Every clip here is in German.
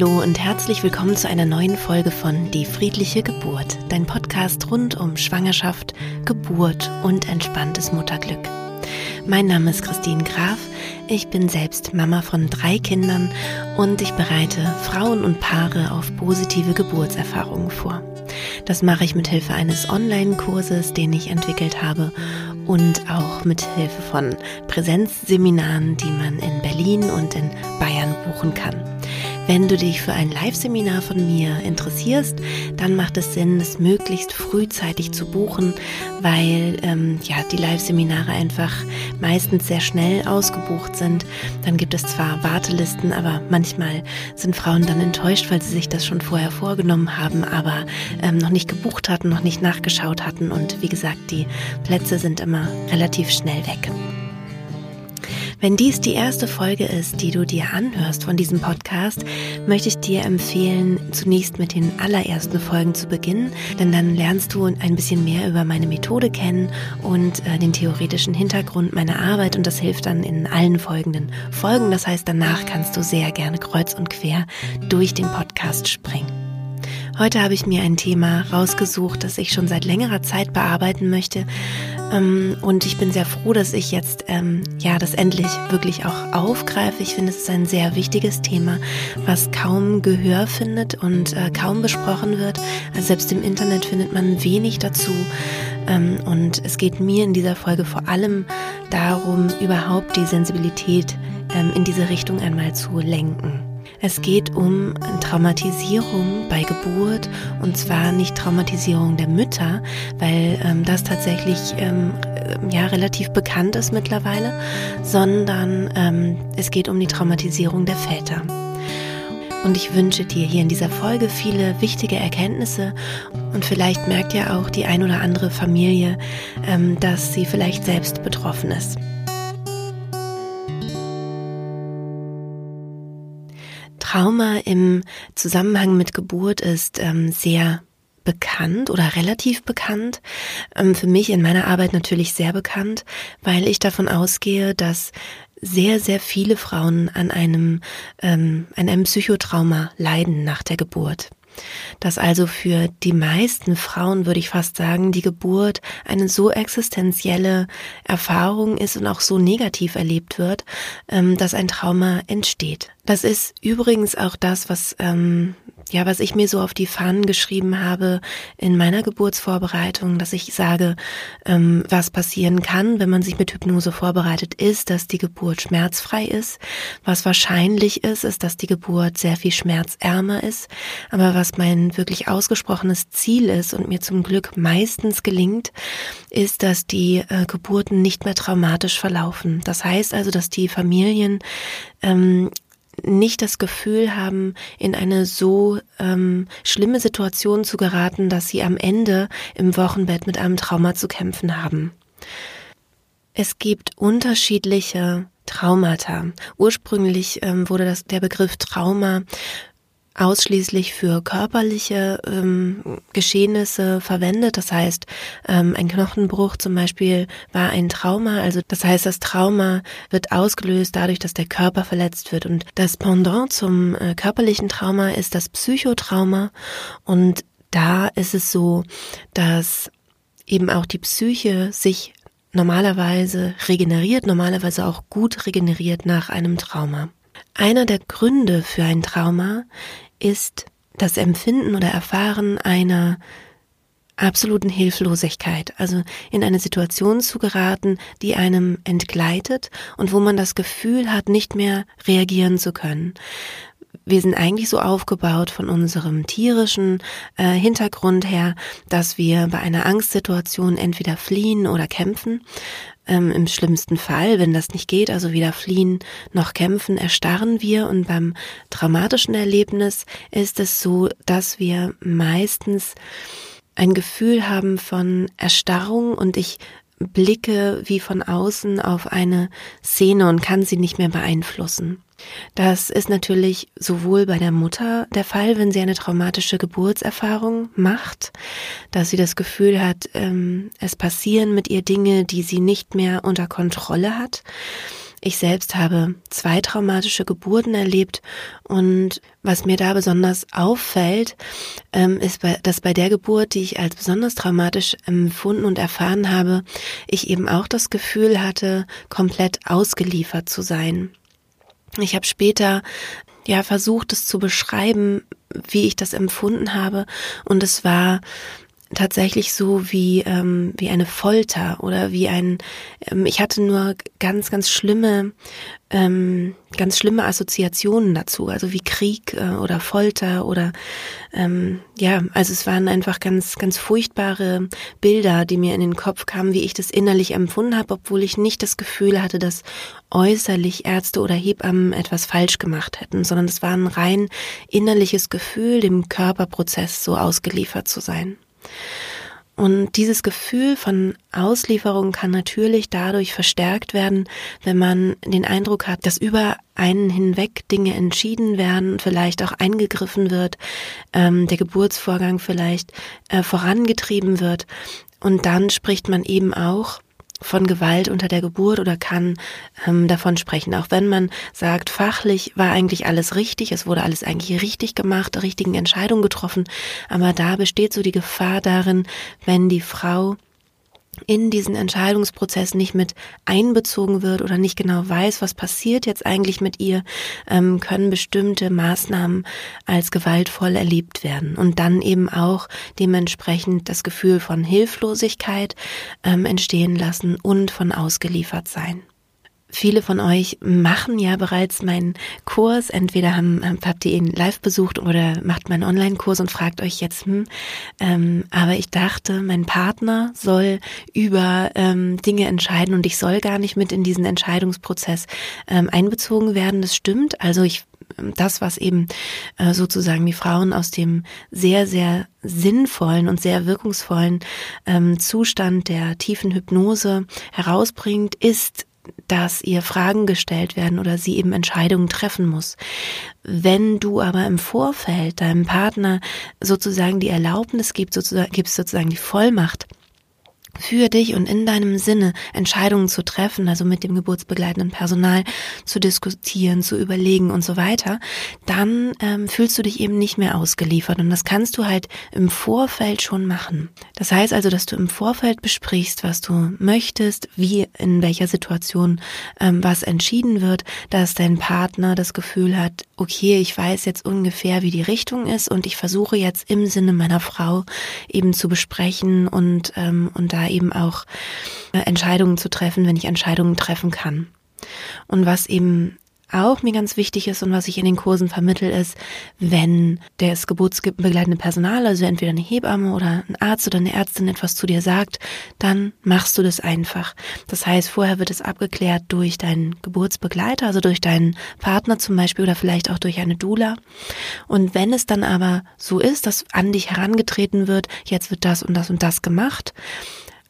Hallo und herzlich willkommen zu einer neuen Folge von Die friedliche Geburt, dein Podcast rund um Schwangerschaft, Geburt und entspanntes Mutterglück. Mein Name ist Christine Graf, ich bin selbst Mama von drei Kindern und ich bereite Frauen und Paare auf positive Geburtserfahrungen vor. Das mache ich mit Hilfe eines Online-Kurses, den ich entwickelt habe und auch mit Hilfe von Präsenzseminaren, die man in Berlin und in Bayern buchen kann. Wenn du dich für ein Live-Seminar von mir interessierst, dann macht es Sinn, es möglichst frühzeitig zu buchen, weil ähm, ja die Live-Seminare einfach meistens sehr schnell ausgebucht sind. Dann gibt es zwar Wartelisten, aber manchmal sind Frauen dann enttäuscht, weil sie sich das schon vorher vorgenommen haben, aber ähm, noch nicht gebucht hatten, noch nicht nachgeschaut hatten und wie gesagt, die Plätze sind immer relativ schnell weg. Wenn dies die erste Folge ist, die du dir anhörst von diesem Podcast, möchte ich dir empfehlen, zunächst mit den allerersten Folgen zu beginnen, denn dann lernst du ein bisschen mehr über meine Methode kennen und äh, den theoretischen Hintergrund meiner Arbeit und das hilft dann in allen folgenden Folgen. Das heißt, danach kannst du sehr gerne kreuz und quer durch den Podcast springen. Heute habe ich mir ein Thema rausgesucht, das ich schon seit längerer Zeit bearbeiten möchte. Ähm, und ich bin sehr froh, dass ich jetzt ähm, ja das endlich wirklich auch aufgreife. Ich finde, es ist ein sehr wichtiges Thema, was kaum Gehör findet und äh, kaum besprochen wird. Also selbst im Internet findet man wenig dazu. Ähm, und es geht mir in dieser Folge vor allem darum, überhaupt die Sensibilität in diese Richtung einmal zu lenken. Es geht um Traumatisierung bei Geburt und zwar nicht Traumatisierung der Mütter, weil ähm, das tatsächlich ähm, ja relativ bekannt ist mittlerweile, sondern ähm, es geht um die Traumatisierung der Väter. Und ich wünsche dir hier in dieser Folge viele wichtige Erkenntnisse und vielleicht merkt ja auch die ein oder andere Familie, ähm, dass sie vielleicht selbst betroffen ist. Trauma im Zusammenhang mit Geburt ist ähm, sehr bekannt oder relativ bekannt. Ähm, für mich in meiner Arbeit natürlich sehr bekannt, weil ich davon ausgehe, dass sehr, sehr viele Frauen an einem, ähm, an einem Psychotrauma leiden nach der Geburt dass also für die meisten Frauen, würde ich fast sagen, die Geburt eine so existenzielle Erfahrung ist und auch so negativ erlebt wird, ähm, dass ein Trauma entsteht. Das ist übrigens auch das, was ähm, ja, was ich mir so auf die Fahnen geschrieben habe in meiner Geburtsvorbereitung, dass ich sage, ähm, was passieren kann, wenn man sich mit Hypnose vorbereitet, ist, dass die Geburt schmerzfrei ist. Was wahrscheinlich ist, ist, dass die Geburt sehr viel schmerzärmer ist. Aber was mein wirklich ausgesprochenes Ziel ist und mir zum Glück meistens gelingt, ist, dass die äh, Geburten nicht mehr traumatisch verlaufen. Das heißt also, dass die Familien ähm, nicht das Gefühl haben, in eine so ähm, schlimme Situation zu geraten, dass sie am Ende im Wochenbett mit einem Trauma zu kämpfen haben. Es gibt unterschiedliche Traumata. Ursprünglich ähm, wurde das, der Begriff Trauma ausschließlich für körperliche ähm, Geschehnisse verwendet. Das heißt, ähm, ein Knochenbruch zum Beispiel war ein Trauma. Also das heißt, das Trauma wird ausgelöst dadurch, dass der Körper verletzt wird. Und das Pendant zum äh, körperlichen Trauma ist das Psychotrauma. Und da ist es so, dass eben auch die Psyche sich normalerweise regeneriert, normalerweise auch gut regeneriert nach einem Trauma. Einer der Gründe für ein Trauma ist das Empfinden oder Erfahren einer absoluten Hilflosigkeit, also in eine Situation zu geraten, die einem entgleitet und wo man das Gefühl hat, nicht mehr reagieren zu können. Wir sind eigentlich so aufgebaut von unserem tierischen äh, Hintergrund her, dass wir bei einer Angstsituation entweder fliehen oder kämpfen. Ähm, Im schlimmsten Fall, wenn das nicht geht, also weder fliehen noch kämpfen, erstarren wir. Und beim traumatischen Erlebnis ist es so, dass wir meistens ein Gefühl haben von Erstarrung und ich blicke wie von außen auf eine Szene und kann sie nicht mehr beeinflussen. Das ist natürlich sowohl bei der Mutter der Fall, wenn sie eine traumatische Geburtserfahrung macht, dass sie das Gefühl hat, ähm, es passieren mit ihr Dinge, die sie nicht mehr unter Kontrolle hat. Ich selbst habe zwei traumatische Geburten erlebt und was mir da besonders auffällt, ähm, ist, dass bei der Geburt, die ich als besonders traumatisch empfunden und erfahren habe, ich eben auch das Gefühl hatte, komplett ausgeliefert zu sein. Ich habe später ja versucht, es zu beschreiben, wie ich das empfunden habe. Und es war tatsächlich so wie ähm, wie eine Folter oder wie ein ähm, ich hatte nur ganz ganz schlimme ähm, ganz schlimme Assoziationen dazu also wie Krieg äh, oder Folter oder ähm, ja also es waren einfach ganz ganz furchtbare Bilder die mir in den Kopf kamen wie ich das innerlich empfunden habe obwohl ich nicht das Gefühl hatte dass äußerlich Ärzte oder Hebammen etwas falsch gemacht hätten sondern es war ein rein innerliches Gefühl dem Körperprozess so ausgeliefert zu sein und dieses Gefühl von Auslieferung kann natürlich dadurch verstärkt werden, wenn man den Eindruck hat, dass über einen hinweg Dinge entschieden werden, vielleicht auch eingegriffen wird, ähm, der Geburtsvorgang vielleicht äh, vorangetrieben wird. Und dann spricht man eben auch von Gewalt unter der Geburt oder kann ähm, davon sprechen. Auch wenn man sagt, fachlich war eigentlich alles richtig, es wurde alles eigentlich richtig gemacht, richtigen Entscheidungen getroffen, aber da besteht so die Gefahr darin, wenn die Frau in diesen Entscheidungsprozess nicht mit einbezogen wird oder nicht genau weiß, was passiert jetzt eigentlich mit ihr, ähm, können bestimmte Maßnahmen als gewaltvoll erlebt werden und dann eben auch dementsprechend das Gefühl von Hilflosigkeit ähm, entstehen lassen und von ausgeliefert sein. Viele von euch machen ja bereits meinen Kurs. Entweder haben, habt ihr ihn live besucht oder macht meinen Online-Kurs und fragt euch jetzt, hm, ähm, aber ich dachte, mein Partner soll über ähm, Dinge entscheiden und ich soll gar nicht mit in diesen Entscheidungsprozess ähm, einbezogen werden. Das stimmt. Also ich das, was eben äh, sozusagen die Frauen aus dem sehr, sehr sinnvollen und sehr wirkungsvollen ähm, Zustand der tiefen Hypnose herausbringt, ist dass ihr Fragen gestellt werden oder sie eben Entscheidungen treffen muss. Wenn du aber im Vorfeld deinem Partner sozusagen die Erlaubnis gibst, sozusagen, gibst sozusagen die Vollmacht, für dich und in deinem Sinne Entscheidungen zu treffen, also mit dem geburtsbegleitenden Personal zu diskutieren, zu überlegen und so weiter, dann ähm, fühlst du dich eben nicht mehr ausgeliefert. Und das kannst du halt im Vorfeld schon machen. Das heißt also, dass du im Vorfeld besprichst, was du möchtest, wie in welcher Situation ähm, was entschieden wird, dass dein Partner das Gefühl hat, okay, ich weiß jetzt ungefähr, wie die Richtung ist und ich versuche jetzt im Sinne meiner Frau eben zu besprechen und, ähm, und da eben auch äh, Entscheidungen zu treffen, wenn ich Entscheidungen treffen kann. Und was eben auch mir ganz wichtig ist und was ich in den Kursen vermittel, ist, wenn das geburtsbegleitende Personal, also entweder eine Hebamme oder ein Arzt oder eine Ärztin etwas zu dir sagt, dann machst du das einfach. Das heißt, vorher wird es abgeklärt durch deinen Geburtsbegleiter, also durch deinen Partner zum Beispiel oder vielleicht auch durch eine Doula. Und wenn es dann aber so ist, dass an dich herangetreten wird, jetzt wird das und das und das gemacht,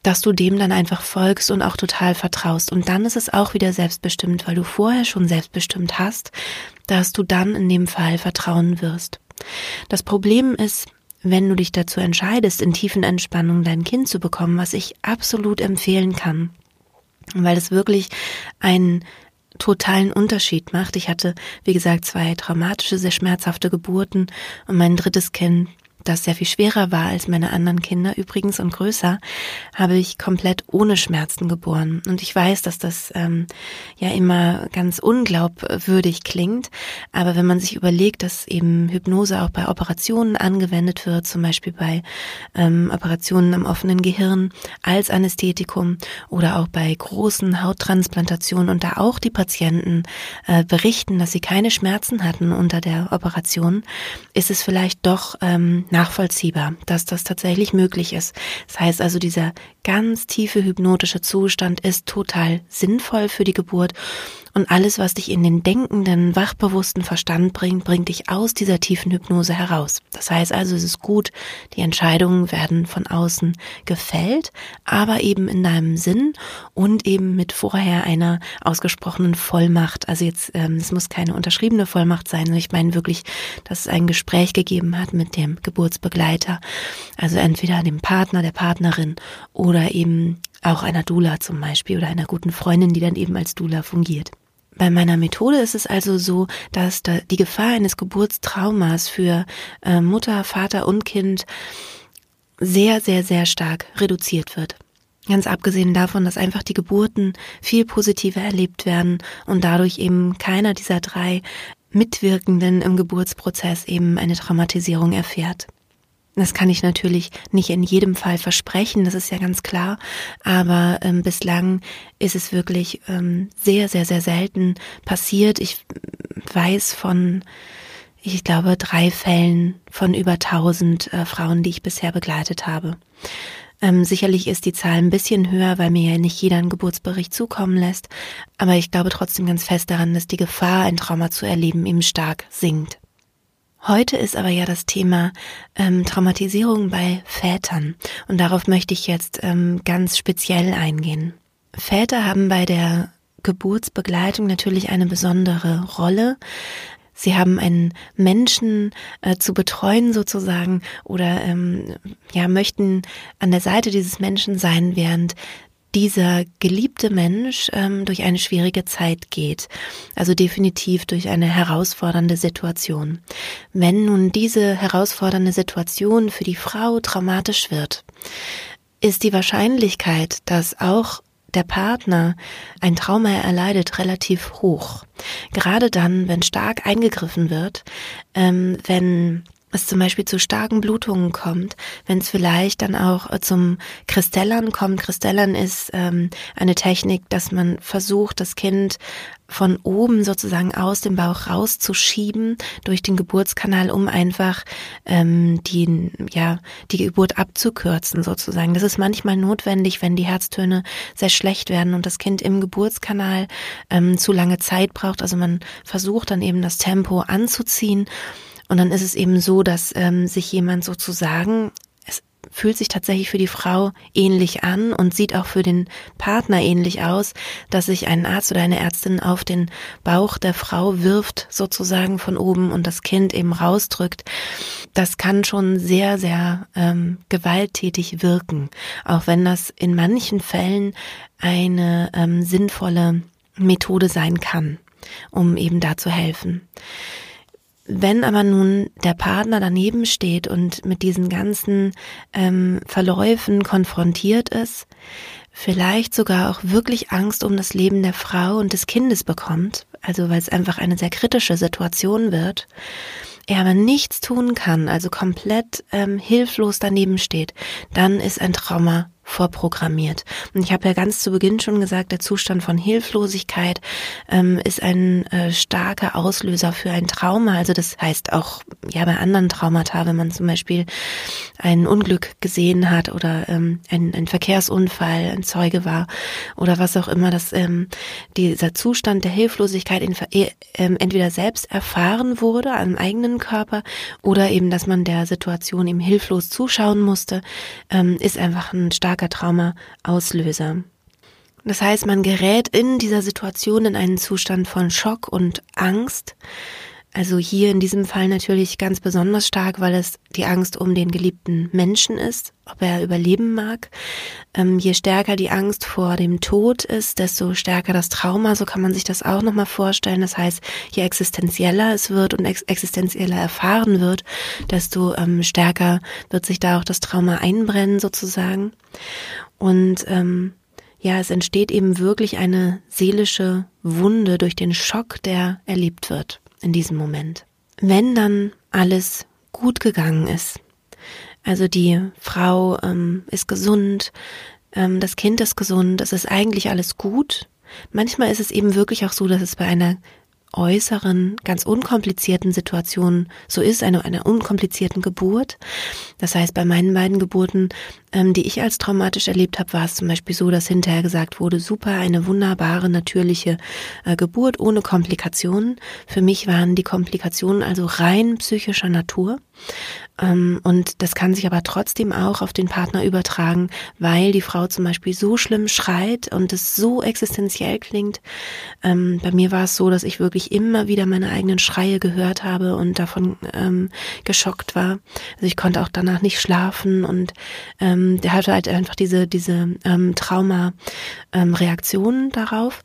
dass du dem dann einfach folgst und auch total vertraust. Und dann ist es auch wieder selbstbestimmt, weil du vorher schon selbstbestimmt hast, dass du dann in dem Fall vertrauen wirst. Das Problem ist, wenn du dich dazu entscheidest, in tiefen Entspannung dein Kind zu bekommen, was ich absolut empfehlen kann, weil es wirklich einen totalen Unterschied macht. Ich hatte, wie gesagt, zwei traumatische, sehr schmerzhafte Geburten und mein drittes Kind das sehr viel schwerer war als meine anderen Kinder übrigens und größer, habe ich komplett ohne Schmerzen geboren. Und ich weiß, dass das ähm, ja immer ganz unglaubwürdig klingt, aber wenn man sich überlegt, dass eben Hypnose auch bei Operationen angewendet wird, zum Beispiel bei ähm, Operationen am offenen Gehirn als Anästhetikum oder auch bei großen Hauttransplantationen und da auch die Patienten äh, berichten, dass sie keine Schmerzen hatten unter der Operation, ist es vielleicht doch ähm, nachvollziehbar, dass das tatsächlich möglich ist. Das heißt also, dieser ganz tiefe hypnotische Zustand ist total sinnvoll für die Geburt und alles, was dich in den denkenden, wachbewussten Verstand bringt, bringt dich aus dieser tiefen Hypnose heraus. Das heißt also, es ist gut, die Entscheidungen werden von außen gefällt, aber eben in deinem Sinn und eben mit vorher einer ausgesprochenen Vollmacht. Also jetzt, ähm, es muss keine unterschriebene Vollmacht sein, ich meine wirklich, dass es ein Gespräch gegeben hat mit dem Geburtsbegleiter. Also entweder dem Partner, der Partnerin oder eben auch einer Dula zum Beispiel oder einer guten Freundin, die dann eben als Dula fungiert. Bei meiner Methode ist es also so, dass die Gefahr eines Geburtstraumas für äh, Mutter, Vater und Kind sehr, sehr, sehr stark reduziert wird. Ganz abgesehen davon, dass einfach die Geburten viel positiver erlebt werden und dadurch eben keiner dieser drei Mitwirkenden im Geburtsprozess eben eine Traumatisierung erfährt. Das kann ich natürlich nicht in jedem Fall versprechen, das ist ja ganz klar, aber ähm, bislang ist es wirklich ähm, sehr, sehr, sehr selten passiert. Ich weiß von, ich glaube, drei Fällen von über 1000 äh, Frauen, die ich bisher begleitet habe. Ähm, sicherlich ist die Zahl ein bisschen höher, weil mir ja nicht jeder einen Geburtsbericht zukommen lässt, aber ich glaube trotzdem ganz fest daran, dass die Gefahr, ein Trauma zu erleben, eben stark sinkt. Heute ist aber ja das Thema ähm, Traumatisierung bei Vätern und darauf möchte ich jetzt ähm, ganz speziell eingehen. Väter haben bei der Geburtsbegleitung natürlich eine besondere Rolle. Sie haben einen Menschen äh, zu betreuen sozusagen oder ähm, ja möchten an der Seite dieses Menschen sein, während dieser geliebte Mensch ähm, durch eine schwierige Zeit geht, also definitiv durch eine herausfordernde Situation. Wenn nun diese herausfordernde Situation für die Frau traumatisch wird, ist die Wahrscheinlichkeit, dass auch der Partner ein Trauma erleidet, relativ hoch. Gerade dann, wenn stark eingegriffen wird, ähm, wenn es zum Beispiel zu starken Blutungen kommt, wenn es vielleicht dann auch äh, zum Kristellern kommt. Kristellern ist ähm, eine Technik, dass man versucht, das Kind von oben sozusagen aus dem Bauch rauszuschieben durch den Geburtskanal, um einfach ähm, die, ja, die Geburt abzukürzen sozusagen. Das ist manchmal notwendig, wenn die Herztöne sehr schlecht werden und das Kind im Geburtskanal ähm, zu lange Zeit braucht. Also man versucht dann eben das Tempo anzuziehen und dann ist es eben so, dass ähm, sich jemand sozusagen es fühlt sich tatsächlich für die Frau ähnlich an und sieht auch für den Partner ähnlich aus, dass sich ein Arzt oder eine Ärztin auf den Bauch der Frau wirft, sozusagen von oben und das Kind eben rausdrückt. Das kann schon sehr, sehr ähm, gewalttätig wirken, auch wenn das in manchen Fällen eine ähm, sinnvolle Methode sein kann, um eben da zu helfen. Wenn aber nun der Partner daneben steht und mit diesen ganzen ähm, Verläufen konfrontiert ist, vielleicht sogar auch wirklich Angst um das Leben der Frau und des Kindes bekommt, also weil es einfach eine sehr kritische Situation wird, er aber nichts tun kann, also komplett ähm, hilflos daneben steht, dann ist ein Trauma vorprogrammiert. Und ich habe ja ganz zu Beginn schon gesagt, der Zustand von Hilflosigkeit ähm, ist ein äh, starker Auslöser für ein Trauma. Also das heißt auch ja bei anderen Traumata, wenn man zum Beispiel ein Unglück gesehen hat oder ähm, ein, ein Verkehrsunfall, ein Zeuge war oder was auch immer, dass ähm, dieser Zustand der Hilflosigkeit in, äh, äh, entweder selbst erfahren wurde am eigenen Körper oder eben, dass man der Situation eben hilflos zuschauen musste, ähm, ist einfach ein starker starker Traumaauslöser. Das heißt, man gerät in dieser Situation in einen Zustand von Schock und Angst. Also hier in diesem Fall natürlich ganz besonders stark, weil es die Angst um den geliebten Menschen ist, ob er überleben mag. Ähm, je stärker die Angst vor dem Tod ist, desto stärker das Trauma. So kann man sich das auch nochmal vorstellen. Das heißt, je existenzieller es wird und ex existenzieller erfahren wird, desto ähm, stärker wird sich da auch das Trauma einbrennen sozusagen. Und ähm, ja, es entsteht eben wirklich eine seelische Wunde durch den Schock, der erlebt wird in diesem Moment. Wenn dann alles gut gegangen ist, also die Frau ähm, ist gesund, ähm, das Kind ist gesund, es ist eigentlich alles gut. Manchmal ist es eben wirklich auch so, dass es bei einer äußeren, ganz unkomplizierten Situationen so ist, eine, einer unkomplizierten Geburt. Das heißt, bei meinen beiden Geburten, ähm, die ich als traumatisch erlebt habe, war es zum Beispiel so, dass hinterher gesagt wurde, super, eine wunderbare, natürliche äh, Geburt ohne Komplikationen. Für mich waren die Komplikationen also rein psychischer Natur. Ähm, und das kann sich aber trotzdem auch auf den Partner übertragen, weil die Frau zum Beispiel so schlimm schreit und es so existenziell klingt. Ähm, bei mir war es so, dass ich wirklich immer wieder meine eigenen Schreie gehört habe und davon ähm, geschockt war. Also ich konnte auch danach nicht schlafen und der hatte halt einfach diese, diese Trauma-Reaktionen darauf.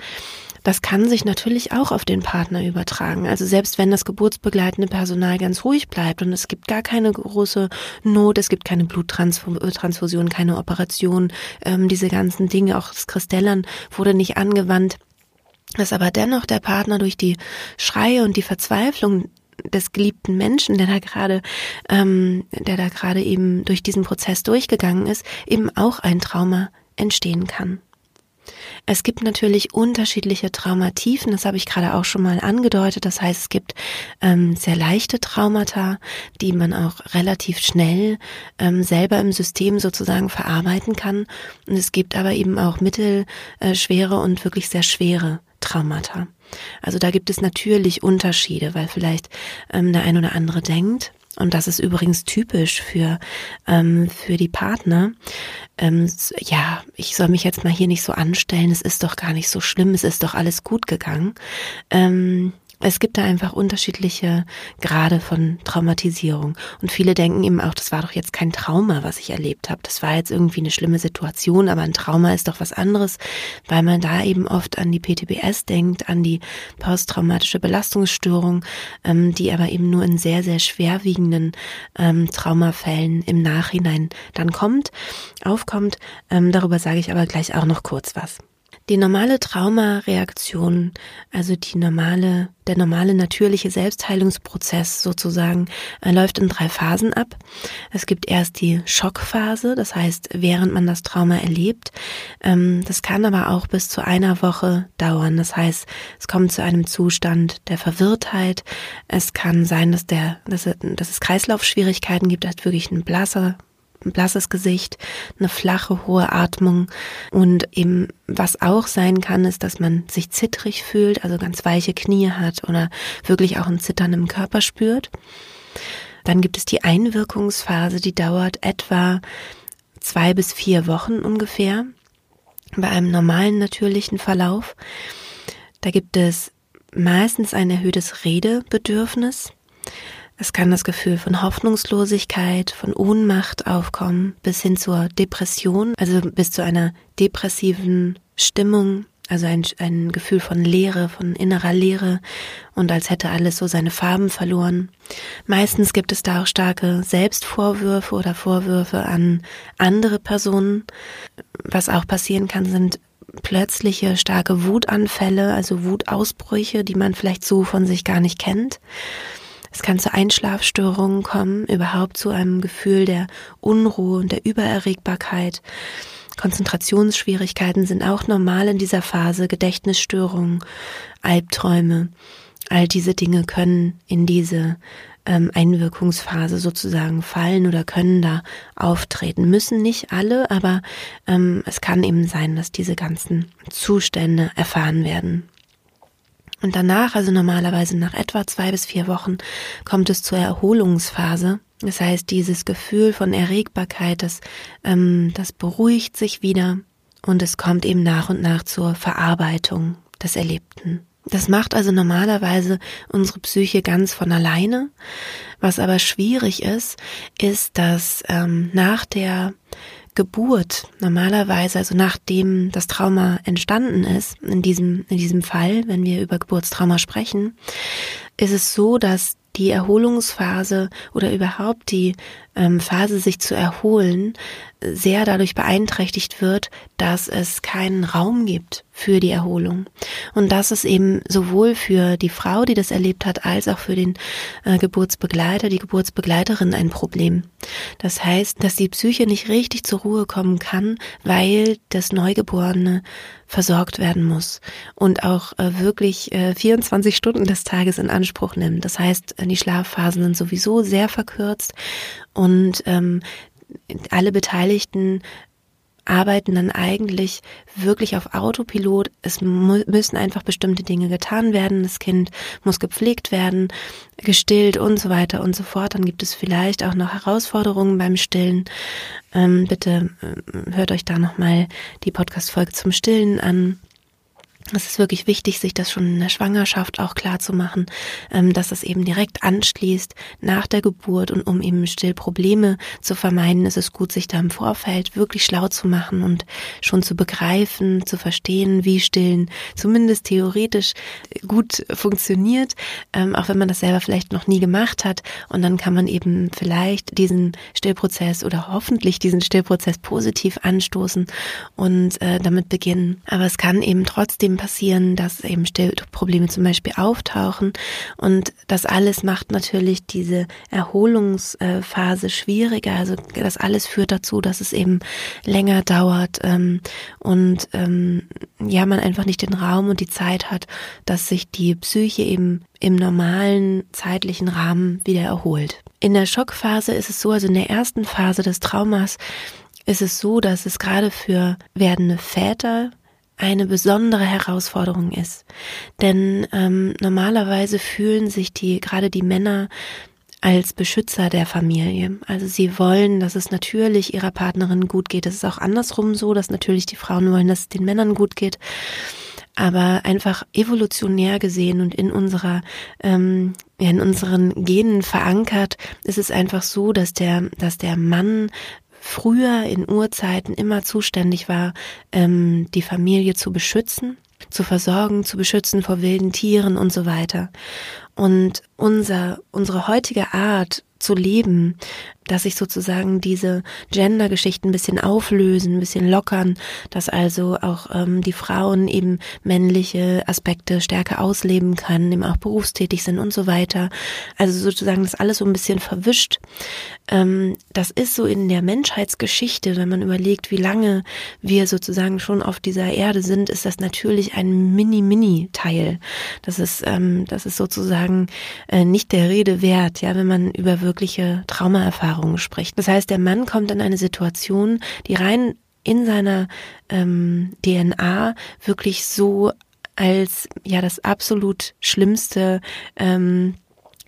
Das kann sich natürlich auch auf den Partner übertragen. Also selbst wenn das geburtsbegleitende Personal ganz ruhig bleibt und es gibt gar keine große Not, es gibt keine Bluttransfusion, keine Operation, ähm, diese ganzen Dinge, auch das Kristellern wurde nicht angewandt, dass aber dennoch der Partner durch die Schreie und die Verzweiflung des geliebten Menschen, der da gerade, ähm, der da gerade eben durch diesen Prozess durchgegangen ist, eben auch ein Trauma entstehen kann. Es gibt natürlich unterschiedliche Traumatiefen, das habe ich gerade auch schon mal angedeutet. Das heißt, es gibt ähm, sehr leichte Traumata, die man auch relativ schnell ähm, selber im System sozusagen verarbeiten kann. Und es gibt aber eben auch mittelschwere äh, und wirklich sehr schwere Traumata. Also da gibt es natürlich Unterschiede, weil vielleicht ähm, der ein oder andere denkt, und das ist übrigens typisch für, ähm, für die Partner. Ähm, ja, ich soll mich jetzt mal hier nicht so anstellen, es ist doch gar nicht so schlimm, es ist doch alles gut gegangen. Ähm, es gibt da einfach unterschiedliche Grade von Traumatisierung. Und viele denken eben auch, das war doch jetzt kein Trauma, was ich erlebt habe. Das war jetzt irgendwie eine schlimme Situation, aber ein Trauma ist doch was anderes, weil man da eben oft an die PTBS denkt, an die posttraumatische Belastungsstörung, ähm, die aber eben nur in sehr, sehr schwerwiegenden ähm, Traumafällen im Nachhinein dann kommt, aufkommt. Ähm, darüber sage ich aber gleich auch noch kurz was. Die normale Traumareaktion, also die normale, der normale natürliche Selbstheilungsprozess sozusagen, äh, läuft in drei Phasen ab. Es gibt erst die Schockphase, das heißt, während man das Trauma erlebt. Ähm, das kann aber auch bis zu einer Woche dauern. Das heißt, es kommt zu einem Zustand der Verwirrtheit. Es kann sein, dass der, dass, es Kreislaufschwierigkeiten gibt, dass wirklich ein blasser ein blasses Gesicht, eine flache, hohe Atmung und eben was auch sein kann, ist, dass man sich zittrig fühlt, also ganz weiche Knie hat oder wirklich auch ein Zittern im Körper spürt. Dann gibt es die Einwirkungsphase, die dauert etwa zwei bis vier Wochen ungefähr bei einem normalen natürlichen Verlauf. Da gibt es meistens ein erhöhtes Redebedürfnis. Es kann das Gefühl von Hoffnungslosigkeit, von Ohnmacht aufkommen, bis hin zur Depression, also bis zu einer depressiven Stimmung, also ein, ein Gefühl von Leere, von innerer Leere und als hätte alles so seine Farben verloren. Meistens gibt es da auch starke Selbstvorwürfe oder Vorwürfe an andere Personen. Was auch passieren kann, sind plötzliche starke Wutanfälle, also Wutausbrüche, die man vielleicht so von sich gar nicht kennt. Es kann zu Einschlafstörungen kommen, überhaupt zu einem Gefühl der Unruhe und der Übererregbarkeit. Konzentrationsschwierigkeiten sind auch normal in dieser Phase, Gedächtnisstörungen, Albträume. All diese Dinge können in diese ähm, Einwirkungsphase sozusagen fallen oder können da auftreten. Müssen nicht alle, aber ähm, es kann eben sein, dass diese ganzen Zustände erfahren werden. Und danach, also normalerweise nach etwa zwei bis vier Wochen, kommt es zur Erholungsphase. Das heißt, dieses Gefühl von Erregbarkeit, das, ähm, das beruhigt sich wieder und es kommt eben nach und nach zur Verarbeitung des Erlebten. Das macht also normalerweise unsere Psyche ganz von alleine. Was aber schwierig ist, ist, dass ähm, nach der Geburt normalerweise, also nachdem das Trauma entstanden ist, in diesem, in diesem Fall, wenn wir über Geburtstrauma sprechen, ist es so, dass die Erholungsphase oder überhaupt die Phase, sich zu erholen, sehr dadurch beeinträchtigt wird, dass es keinen Raum gibt für die Erholung. Und das ist eben sowohl für die Frau, die das erlebt hat, als auch für den äh, Geburtsbegleiter, die Geburtsbegleiterin ein Problem. Das heißt, dass die Psyche nicht richtig zur Ruhe kommen kann, weil das Neugeborene versorgt werden muss und auch äh, wirklich äh, 24 Stunden des Tages in Anspruch nimmt. Das heißt, die Schlafphasen sind sowieso sehr verkürzt und ähm, alle Beteiligten arbeiten dann eigentlich wirklich auf Autopilot. Es müssen einfach bestimmte Dinge getan werden. Das Kind muss gepflegt werden, gestillt und so weiter und so fort. Dann gibt es vielleicht auch noch Herausforderungen beim Stillen. Ähm, bitte äh, hört euch da nochmal die Podcast-Folge zum Stillen an. Es ist wirklich wichtig, sich das schon in der Schwangerschaft auch klar zu machen, ähm, dass das eben direkt anschließt nach der Geburt und um eben Stillprobleme zu vermeiden, ist es gut, sich da im Vorfeld wirklich schlau zu machen und schon zu begreifen, zu verstehen, wie Stillen zumindest theoretisch gut funktioniert, ähm, auch wenn man das selber vielleicht noch nie gemacht hat. Und dann kann man eben vielleicht diesen Stillprozess oder hoffentlich diesen Stillprozess positiv anstoßen und äh, damit beginnen. Aber es kann eben trotzdem passieren, dass eben Stillprobleme zum Beispiel auftauchen. Und das alles macht natürlich diese Erholungsphase schwieriger. Also das alles führt dazu, dass es eben länger dauert ähm, und ähm, ja, man einfach nicht den Raum und die Zeit hat, dass sich die Psyche eben im normalen zeitlichen Rahmen wieder erholt. In der Schockphase ist es so, also in der ersten Phase des Traumas ist es so, dass es gerade für werdende Väter eine besondere Herausforderung ist. Denn ähm, normalerweise fühlen sich die, gerade die Männer, als Beschützer der Familie. Also sie wollen, dass es natürlich ihrer Partnerin gut geht. Es ist auch andersrum so, dass natürlich die Frauen wollen, dass es den Männern gut geht. Aber einfach evolutionär gesehen und in unserer, ähm, ja, in unseren Genen verankert, ist es einfach so, dass der, dass der Mann früher in Urzeiten immer zuständig war, ähm, die Familie zu beschützen, zu versorgen, zu beschützen vor wilden Tieren und so weiter. Und unser, unsere heutige Art zu leben, dass sich sozusagen diese Gender-Geschichten ein bisschen auflösen, ein bisschen lockern, dass also auch ähm, die Frauen eben männliche Aspekte stärker ausleben können, eben auch berufstätig sind und so weiter. Also sozusagen das alles so ein bisschen verwischt. Ähm, das ist so in der Menschheitsgeschichte, wenn man überlegt, wie lange wir sozusagen schon auf dieser Erde sind, ist das natürlich ein Mini-Mini-Teil. Das ist, ähm, das ist sozusagen äh, nicht der Rede wert, ja, wenn man über wirkliche Traumaerfahrungen spricht. Das heißt, der Mann kommt in eine Situation, die rein in seiner ähm, DNA wirklich so als ja das absolut Schlimmste ähm,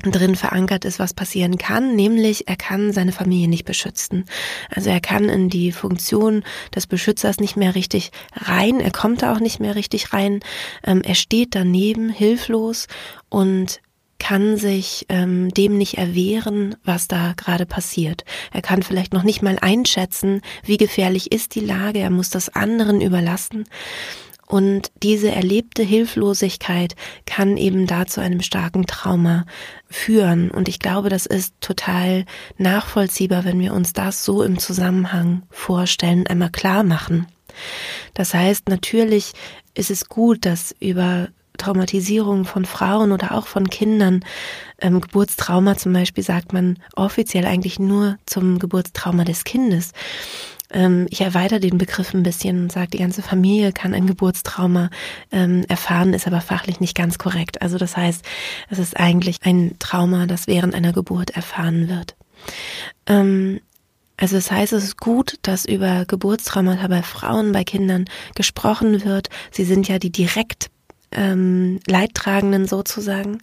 drin verankert ist, was passieren kann, nämlich er kann seine Familie nicht beschützen. Also er kann in die Funktion des Beschützers nicht mehr richtig rein, er kommt da auch nicht mehr richtig rein, ähm, er steht daneben hilflos und kann sich ähm, dem nicht erwehren, was da gerade passiert. Er kann vielleicht noch nicht mal einschätzen, wie gefährlich ist die Lage, er muss das anderen überlassen. Und diese erlebte Hilflosigkeit kann eben da zu einem starken Trauma führen. Und ich glaube, das ist total nachvollziehbar, wenn wir uns das so im Zusammenhang vorstellen, einmal klar machen. Das heißt, natürlich ist es gut, dass über Traumatisierung von Frauen oder auch von Kindern, ähm, Geburtstrauma zum Beispiel sagt man offiziell eigentlich nur zum Geburtstrauma des Kindes. Ähm, ich erweitere den Begriff ein bisschen und sage, die ganze Familie kann ein Geburtstrauma ähm, erfahren, ist aber fachlich nicht ganz korrekt. Also das heißt, es ist eigentlich ein Trauma, das während einer Geburt erfahren wird. Ähm, also das heißt, es ist gut, dass über Geburtstraumata bei Frauen, bei Kindern gesprochen wird. Sie sind ja die direkt ähm, Leidtragenden sozusagen.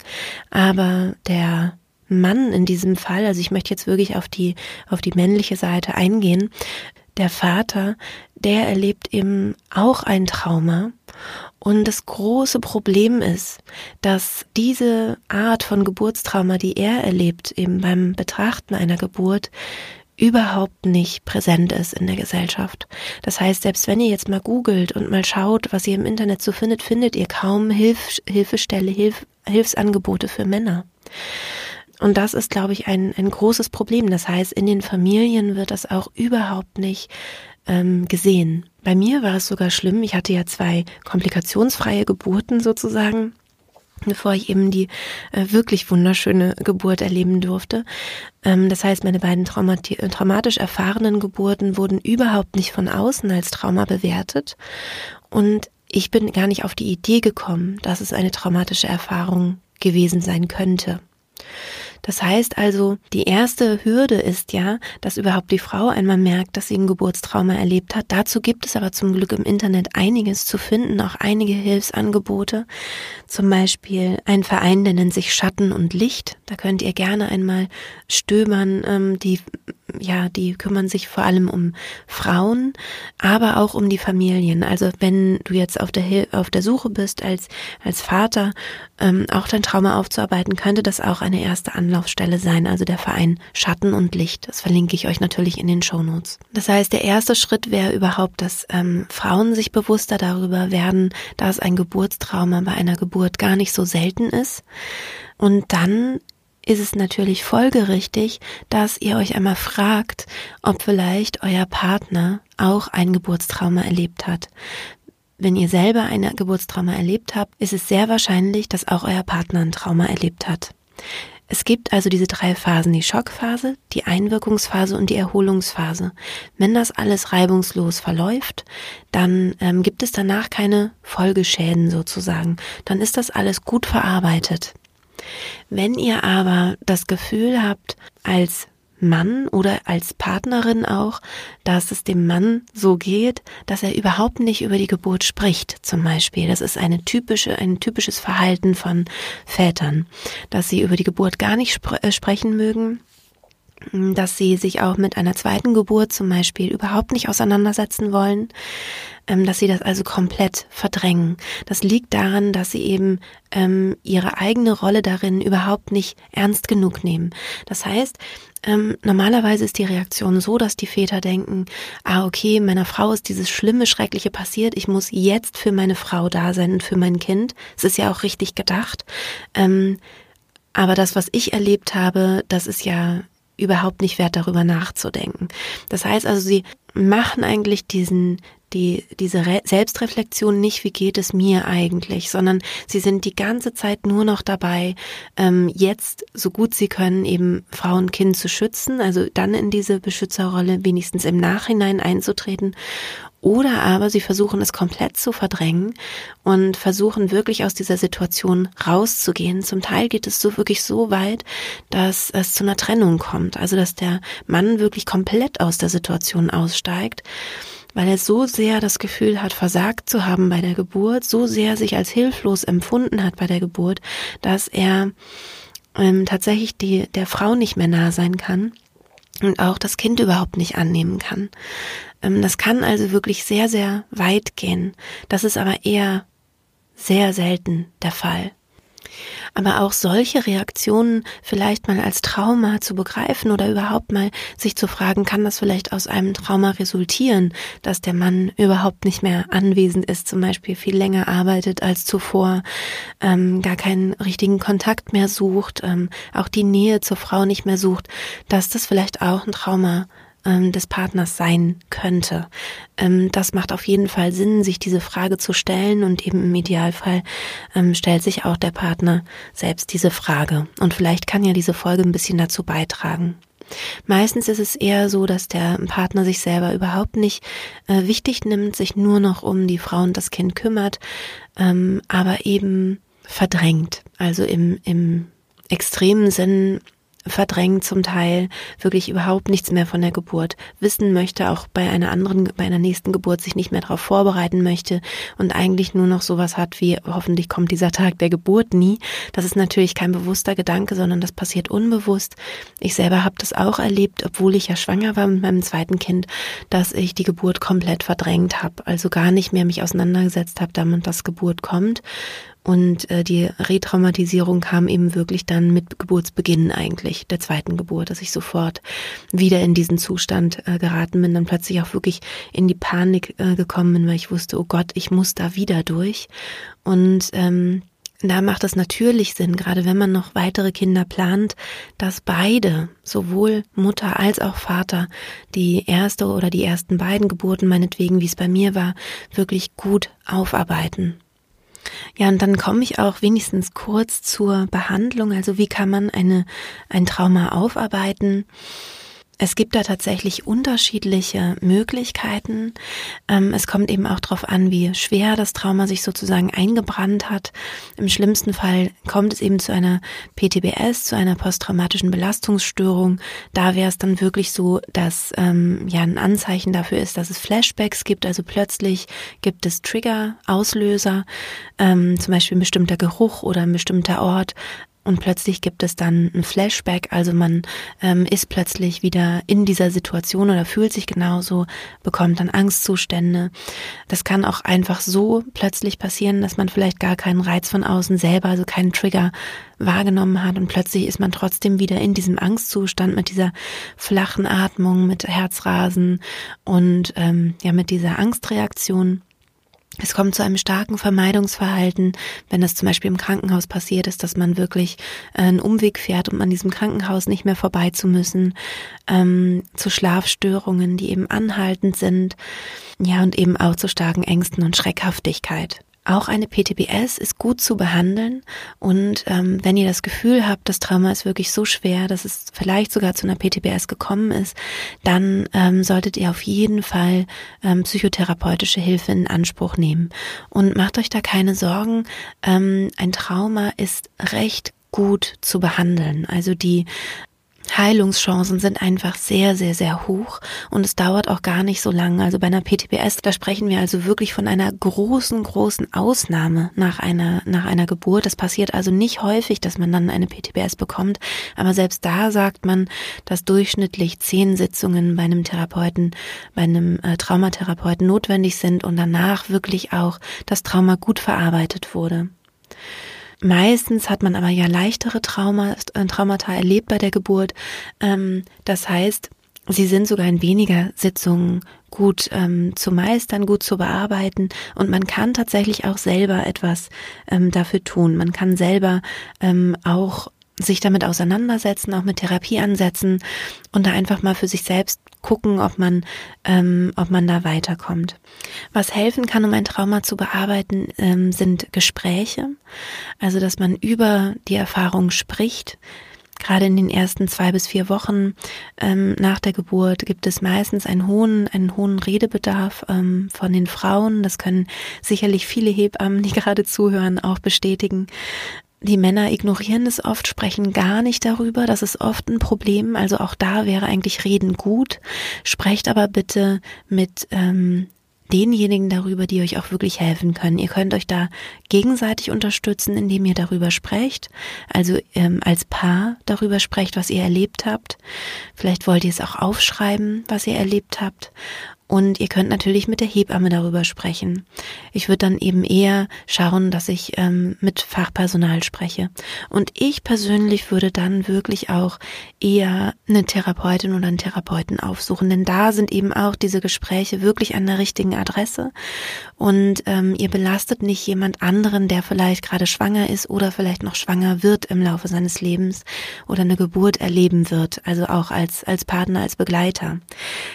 Aber der Mann in diesem Fall, also ich möchte jetzt wirklich auf die, auf die männliche Seite eingehen, der Vater, der erlebt eben auch ein Trauma. Und das große Problem ist, dass diese Art von Geburtstrauma, die er erlebt, eben beim Betrachten einer Geburt, überhaupt nicht präsent ist in der Gesellschaft. Das heißt, selbst wenn ihr jetzt mal googelt und mal schaut, was ihr im Internet so findet, findet ihr kaum Hilf Hilfestelle, Hilf Hilfsangebote für Männer. Und das ist, glaube ich, ein, ein großes Problem. Das heißt, in den Familien wird das auch überhaupt nicht ähm, gesehen. Bei mir war es sogar schlimm. Ich hatte ja zwei komplikationsfreie Geburten sozusagen bevor ich eben die äh, wirklich wunderschöne Geburt erleben durfte. Ähm, das heißt, meine beiden traumati traumatisch erfahrenen Geburten wurden überhaupt nicht von außen als Trauma bewertet. Und ich bin gar nicht auf die Idee gekommen, dass es eine traumatische Erfahrung gewesen sein könnte. Das heißt also, die erste Hürde ist ja, dass überhaupt die Frau einmal merkt, dass sie ein Geburtstrauma erlebt hat. Dazu gibt es aber zum Glück im Internet einiges zu finden, auch einige Hilfsangebote. Zum Beispiel ein Verein, der nennt sich Schatten und Licht. Da könnt ihr gerne einmal stöbern. Ähm, die ja, die kümmern sich vor allem um Frauen, aber auch um die Familien. Also wenn du jetzt auf der auf der Suche bist als als Vater, ähm, auch dein Trauma aufzuarbeiten, könnte das auch eine erste Anlaufstelle sein. Also der Verein Schatten und Licht. Das verlinke ich euch natürlich in den Show Notes. Das heißt, der erste Schritt wäre überhaupt, dass ähm, Frauen sich bewusster darüber werden, dass ein Geburtstrauma bei einer Geburt gar nicht so selten ist. Und dann ist es natürlich folgerichtig, dass ihr euch einmal fragt, ob vielleicht euer Partner auch ein Geburtstrauma erlebt hat. Wenn ihr selber ein Geburtstrauma erlebt habt, ist es sehr wahrscheinlich, dass auch euer Partner ein Trauma erlebt hat. Es gibt also diese drei Phasen, die Schockphase, die Einwirkungsphase und die Erholungsphase. Wenn das alles reibungslos verläuft, dann ähm, gibt es danach keine Folgeschäden sozusagen. Dann ist das alles gut verarbeitet. Wenn ihr aber das Gefühl habt, als Mann oder als Partnerin auch, dass es dem Mann so geht, dass er überhaupt nicht über die Geburt spricht, zum Beispiel. Das ist eine typische, ein typisches Verhalten von Vätern, dass sie über die Geburt gar nicht spr äh, sprechen mögen, dass sie sich auch mit einer zweiten Geburt zum Beispiel überhaupt nicht auseinandersetzen wollen, ähm, dass sie das also komplett verdrängen. Das liegt daran, dass sie eben ähm, ihre eigene Rolle darin überhaupt nicht ernst genug nehmen. Das heißt, ähm, normalerweise ist die Reaktion so, dass die Väter denken, ah okay, meiner Frau ist dieses schlimme, schreckliche passiert, ich muss jetzt für meine Frau da sein und für mein Kind. Es ist ja auch richtig gedacht. Aber das, was ich erlebt habe, das ist ja überhaupt nicht wert, darüber nachzudenken. Das heißt also, sie machen eigentlich diesen, die, diese Re Selbstreflexion nicht, wie geht es mir eigentlich, sondern sie sind die ganze Zeit nur noch dabei, ähm, jetzt so gut sie können, eben Frau und Kind zu schützen, also dann in diese Beschützerrolle wenigstens im Nachhinein einzutreten oder aber sie versuchen es komplett zu verdrängen und versuchen wirklich aus dieser Situation rauszugehen. Zum Teil geht es so wirklich so weit, dass es zu einer Trennung kommt. Also dass der Mann wirklich komplett aus der Situation aussteigt weil er so sehr das Gefühl hat, versagt zu haben bei der Geburt, so sehr sich als hilflos empfunden hat bei der Geburt, dass er ähm, tatsächlich die, der Frau nicht mehr nah sein kann und auch das Kind überhaupt nicht annehmen kann. Ähm, das kann also wirklich sehr, sehr weit gehen. Das ist aber eher sehr selten der Fall. Aber auch solche Reaktionen vielleicht mal als Trauma zu begreifen oder überhaupt mal sich zu fragen, kann das vielleicht aus einem Trauma resultieren, dass der Mann überhaupt nicht mehr anwesend ist, zum Beispiel viel länger arbeitet als zuvor, ähm, gar keinen richtigen Kontakt mehr sucht, ähm, auch die Nähe zur Frau nicht mehr sucht, dass das vielleicht auch ein Trauma ähm, des Partners sein könnte. Ähm, das macht auf jeden Fall Sinn, sich diese Frage zu stellen und eben im Idealfall ähm, stellt sich auch der Partner selbst diese Frage. Und vielleicht kann ja diese Folge ein bisschen dazu beitragen. Meistens ist es eher so, dass der Partner sich selber überhaupt nicht äh, wichtig nimmt, sich nur noch um die Frau und das Kind kümmert, ähm, aber eben verdrängt. Also im, im extremen Sinn verdrängt zum Teil wirklich überhaupt nichts mehr von der Geburt, wissen möchte, auch bei einer anderen, bei einer nächsten Geburt sich nicht mehr darauf vorbereiten möchte und eigentlich nur noch sowas hat wie, hoffentlich kommt dieser Tag der Geburt nie. Das ist natürlich kein bewusster Gedanke, sondern das passiert unbewusst. Ich selber habe das auch erlebt, obwohl ich ja schwanger war mit meinem zweiten Kind, dass ich die Geburt komplett verdrängt habe, also gar nicht mehr mich auseinandergesetzt habe, damit das Geburt kommt und äh, die Retraumatisierung kam eben wirklich dann mit Geburtsbeginn eigentlich, der zweiten Geburt, dass ich sofort wieder in diesen Zustand äh, geraten bin, dann plötzlich auch wirklich in die Panik äh, gekommen bin, weil ich wusste, oh Gott, ich muss da wieder durch. Und ähm, da macht es natürlich Sinn, gerade wenn man noch weitere Kinder plant, dass beide, sowohl Mutter als auch Vater, die erste oder die ersten beiden Geburten meinetwegen, wie es bei mir war, wirklich gut aufarbeiten ja, und dann komme ich auch wenigstens kurz zur Behandlung. Also wie kann man eine, ein Trauma aufarbeiten? Es gibt da tatsächlich unterschiedliche Möglichkeiten. Ähm, es kommt eben auch darauf an, wie schwer das Trauma sich sozusagen eingebrannt hat. Im schlimmsten Fall kommt es eben zu einer PTBS, zu einer posttraumatischen Belastungsstörung. Da wäre es dann wirklich so, dass ähm, ja ein Anzeichen dafür ist, dass es Flashbacks gibt. Also plötzlich gibt es Trigger, Auslöser, ähm, zum Beispiel ein bestimmter Geruch oder ein bestimmter Ort, und plötzlich gibt es dann ein Flashback, also man ähm, ist plötzlich wieder in dieser Situation oder fühlt sich genauso, bekommt dann Angstzustände. Das kann auch einfach so plötzlich passieren, dass man vielleicht gar keinen Reiz von außen selber, also keinen Trigger wahrgenommen hat und plötzlich ist man trotzdem wieder in diesem Angstzustand mit dieser flachen Atmung, mit Herzrasen und ähm, ja mit dieser Angstreaktion. Es kommt zu einem starken Vermeidungsverhalten, wenn das zum Beispiel im Krankenhaus passiert ist, dass man wirklich äh, einen Umweg fährt, um an diesem Krankenhaus nicht mehr vorbei zu müssen, ähm, zu Schlafstörungen, die eben anhaltend sind, ja, und eben auch zu starken Ängsten und Schreckhaftigkeit. Auch eine PTBS ist gut zu behandeln und ähm, wenn ihr das Gefühl habt, das Trauma ist wirklich so schwer, dass es vielleicht sogar zu einer PTBS gekommen ist, dann ähm, solltet ihr auf jeden Fall ähm, psychotherapeutische Hilfe in Anspruch nehmen. Und macht euch da keine Sorgen, ähm, ein Trauma ist recht gut zu behandeln. Also die Heilungschancen sind einfach sehr, sehr, sehr hoch und es dauert auch gar nicht so lange. Also bei einer PTBS, da sprechen wir also wirklich von einer großen, großen Ausnahme nach einer, nach einer Geburt. Das passiert also nicht häufig, dass man dann eine PTBS bekommt. Aber selbst da sagt man, dass durchschnittlich zehn Sitzungen bei einem Therapeuten, bei einem äh, Traumatherapeuten notwendig sind und danach wirklich auch das Trauma gut verarbeitet wurde. Meistens hat man aber ja leichtere Trauma, äh, Traumata erlebt bei der Geburt. Ähm, das heißt, sie sind sogar in weniger Sitzungen gut ähm, zu meistern, gut zu bearbeiten und man kann tatsächlich auch selber etwas ähm, dafür tun. Man kann selber auch sich damit auseinandersetzen, auch mit Therapieansätzen und da einfach mal für sich selbst gucken, ob man, ähm, ob man da weiterkommt. Was helfen kann, um ein Trauma zu bearbeiten, ähm, sind Gespräche. Also, dass man über die Erfahrung spricht. Gerade in den ersten zwei bis vier Wochen ähm, nach der Geburt gibt es meistens einen hohen, einen hohen Redebedarf ähm, von den Frauen. Das können sicherlich viele Hebammen, die gerade zuhören, auch bestätigen. Die Männer ignorieren es oft, sprechen gar nicht darüber. Das ist oft ein Problem. Also auch da wäre eigentlich Reden gut. Sprecht aber bitte mit ähm, denjenigen darüber, die euch auch wirklich helfen können. Ihr könnt euch da gegenseitig unterstützen, indem ihr darüber sprecht, also ähm, als Paar darüber sprecht, was ihr erlebt habt. Vielleicht wollt ihr es auch aufschreiben, was ihr erlebt habt. Und ihr könnt natürlich mit der Hebamme darüber sprechen. Ich würde dann eben eher schauen, dass ich ähm, mit Fachpersonal spreche. Und ich persönlich würde dann wirklich auch eher eine Therapeutin oder einen Therapeuten aufsuchen, denn da sind eben auch diese Gespräche wirklich an der richtigen Adresse. Und ähm, ihr belastet nicht jemand anderen, der vielleicht gerade schwanger ist oder vielleicht noch schwanger wird im Laufe seines Lebens oder eine Geburt erleben wird, also auch als, als Partner, als Begleiter.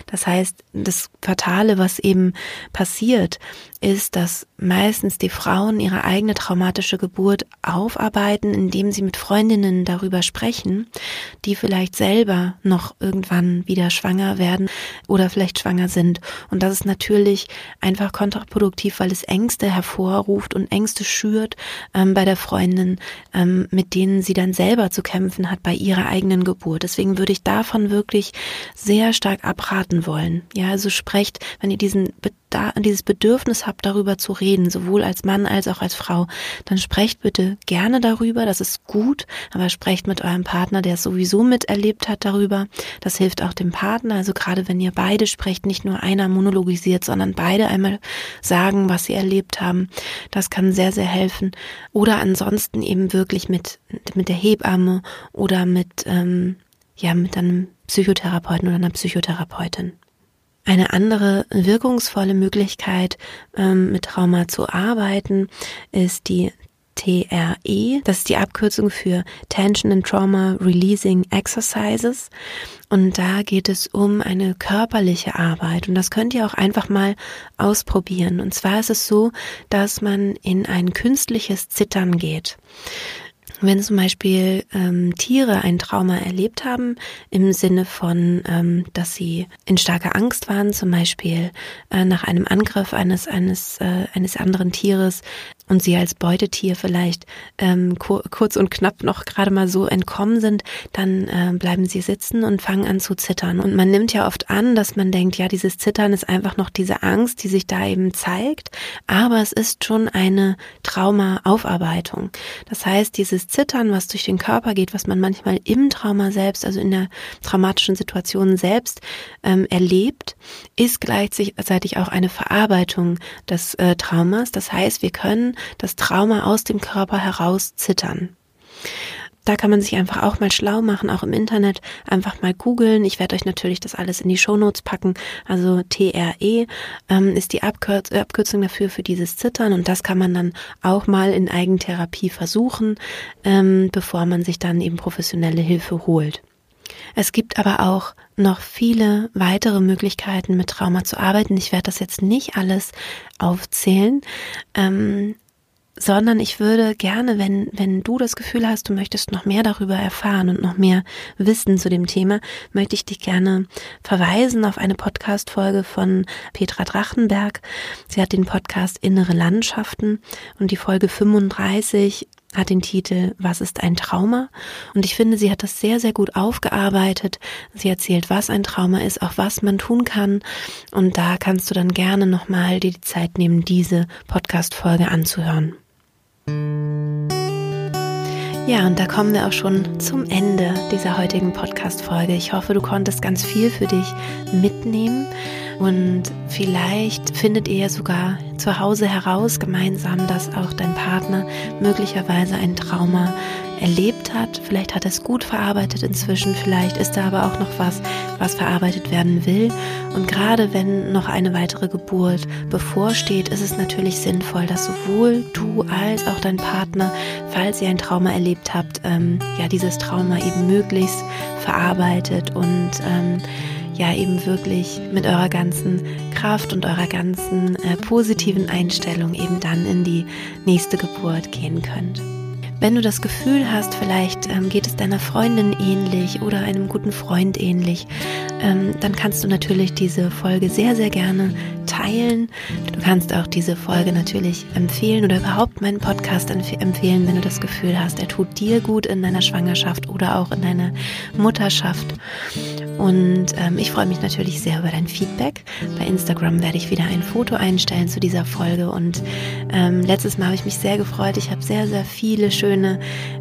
Das heißt, das Fatale, was eben passiert, ist, dass meistens die Frauen ihre eigene traumatische Geburt aufarbeiten, indem sie mit Freundinnen darüber sprechen, die vielleicht selber noch irgendwann wieder schwanger werden oder vielleicht schwanger sind. Und das ist natürlich einfach kontraproduktiv, weil es Ängste hervorruft und Ängste schürt ähm, bei der Freundin, ähm, mit denen sie dann selber zu kämpfen hat bei ihrer eigenen Geburt. Deswegen würde ich davon wirklich sehr stark abraten wollen. Ja, also sprecht, wenn ihr diesen da dieses Bedürfnis habt, darüber zu reden, sowohl als Mann als auch als Frau, dann sprecht bitte gerne darüber, das ist gut, aber sprecht mit eurem Partner, der es sowieso miterlebt hat, darüber. Das hilft auch dem Partner, also gerade wenn ihr beide sprecht, nicht nur einer monologisiert, sondern beide einmal sagen, was sie erlebt haben. Das kann sehr, sehr helfen. Oder ansonsten eben wirklich mit, mit der Hebamme oder mit, ähm, ja, mit einem Psychotherapeuten oder einer Psychotherapeutin. Eine andere wirkungsvolle Möglichkeit, ähm, mit Trauma zu arbeiten, ist die TRE. Das ist die Abkürzung für Tension and Trauma Releasing Exercises. Und da geht es um eine körperliche Arbeit. Und das könnt ihr auch einfach mal ausprobieren. Und zwar ist es so, dass man in ein künstliches Zittern geht. Wenn zum Beispiel ähm, Tiere ein Trauma erlebt haben, im Sinne von, ähm, dass sie in starker Angst waren, zum Beispiel äh, nach einem Angriff eines, eines, äh, eines anderen Tieres und sie als Beutetier vielleicht ähm, kur kurz und knapp noch gerade mal so entkommen sind, dann äh, bleiben sie sitzen und fangen an zu zittern. Und man nimmt ja oft an, dass man denkt, ja, dieses Zittern ist einfach noch diese Angst, die sich da eben zeigt, aber es ist schon eine Traumaaufarbeitung. Das heißt, dieses Zittern, was durch den Körper geht, was man manchmal im Trauma selbst, also in der traumatischen Situation selbst ähm, erlebt, ist gleichzeitig auch eine Verarbeitung des äh, Traumas. Das heißt, wir können das Trauma aus dem Körper heraus zittern. Da kann man sich einfach auch mal schlau machen, auch im Internet einfach mal googeln. Ich werde euch natürlich das alles in die Shownotes packen. Also TRE ähm, ist die Abkürz Abkürzung dafür für dieses Zittern und das kann man dann auch mal in Eigentherapie versuchen, ähm, bevor man sich dann eben professionelle Hilfe holt. Es gibt aber auch noch viele weitere Möglichkeiten, mit Trauma zu arbeiten. Ich werde das jetzt nicht alles aufzählen. Ähm, sondern ich würde gerne, wenn, wenn du das Gefühl hast, du möchtest noch mehr darüber erfahren und noch mehr wissen zu dem Thema, möchte ich dich gerne verweisen auf eine Podcast-Folge von Petra Drachenberg. Sie hat den Podcast Innere Landschaften und die Folge 35 hat den Titel Was ist ein Trauma? Und ich finde, sie hat das sehr, sehr gut aufgearbeitet. Sie erzählt, was ein Trauma ist, auch was man tun kann. Und da kannst du dann gerne nochmal dir die Zeit nehmen, diese Podcast-Folge anzuhören. Ja, und da kommen wir auch schon zum Ende dieser heutigen Podcast-Folge. Ich hoffe, du konntest ganz viel für dich mitnehmen und vielleicht findet ihr ja sogar zu Hause heraus gemeinsam, dass auch dein Partner möglicherweise ein Trauma erlebt hat. Vielleicht hat er es gut verarbeitet inzwischen, vielleicht ist da aber auch noch was, was verarbeitet werden will. Und gerade wenn noch eine weitere Geburt bevorsteht, ist es natürlich sinnvoll, dass sowohl du als auch dein Partner, falls ihr ein Trauma erlebt habt, ähm, ja dieses Trauma eben möglichst verarbeitet und ähm, ja eben wirklich mit eurer ganzen Kraft und eurer ganzen äh, positiven Einstellung eben dann in die nächste Geburt gehen könnt. Wenn du das Gefühl hast, vielleicht ähm, geht es deiner Freundin ähnlich oder einem guten Freund ähnlich, ähm, dann kannst du natürlich diese Folge sehr, sehr gerne teilen. Du kannst auch diese Folge natürlich empfehlen oder überhaupt meinen Podcast empfehlen, wenn du das Gefühl hast, er tut dir gut in deiner Schwangerschaft oder auch in deiner Mutterschaft. Und ähm, ich freue mich natürlich sehr über dein Feedback. Bei Instagram werde ich wieder ein Foto einstellen zu dieser Folge. Und ähm, letztes Mal habe ich mich sehr gefreut. Ich habe sehr, sehr viele schöne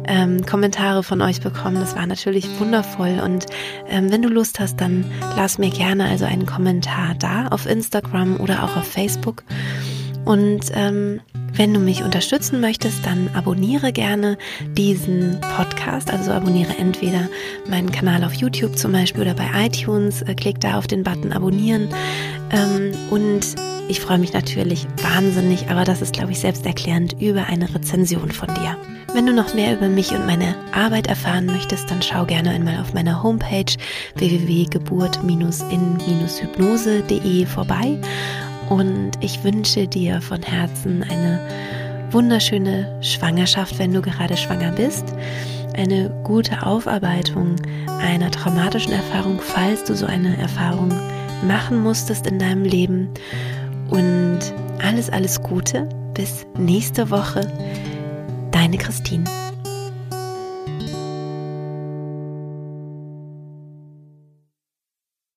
ähm, Kommentare von euch bekommen. Das war natürlich wundervoll. Und ähm, wenn du Lust hast, dann lass mir gerne also einen Kommentar da auf Instagram oder auch auf Facebook. Und ähm, wenn du mich unterstützen möchtest, dann abonniere gerne diesen Podcast. Also abonniere entweder meinen Kanal auf YouTube zum Beispiel oder bei iTunes. Äh, klick da auf den Button Abonnieren. Ähm, und ich freue mich natürlich wahnsinnig, aber das ist, glaube ich, selbsterklärend über eine Rezension von dir. Wenn du noch mehr über mich und meine Arbeit erfahren möchtest, dann schau gerne einmal auf meiner Homepage www.geburt-in-hypnose.de vorbei und ich wünsche dir von Herzen eine wunderschöne Schwangerschaft, wenn du gerade schwanger bist. Eine gute Aufarbeitung einer traumatischen Erfahrung, falls du so eine Erfahrung machen musstest in deinem Leben. Und alles, alles Gute. Bis nächste Woche. Deine Christine.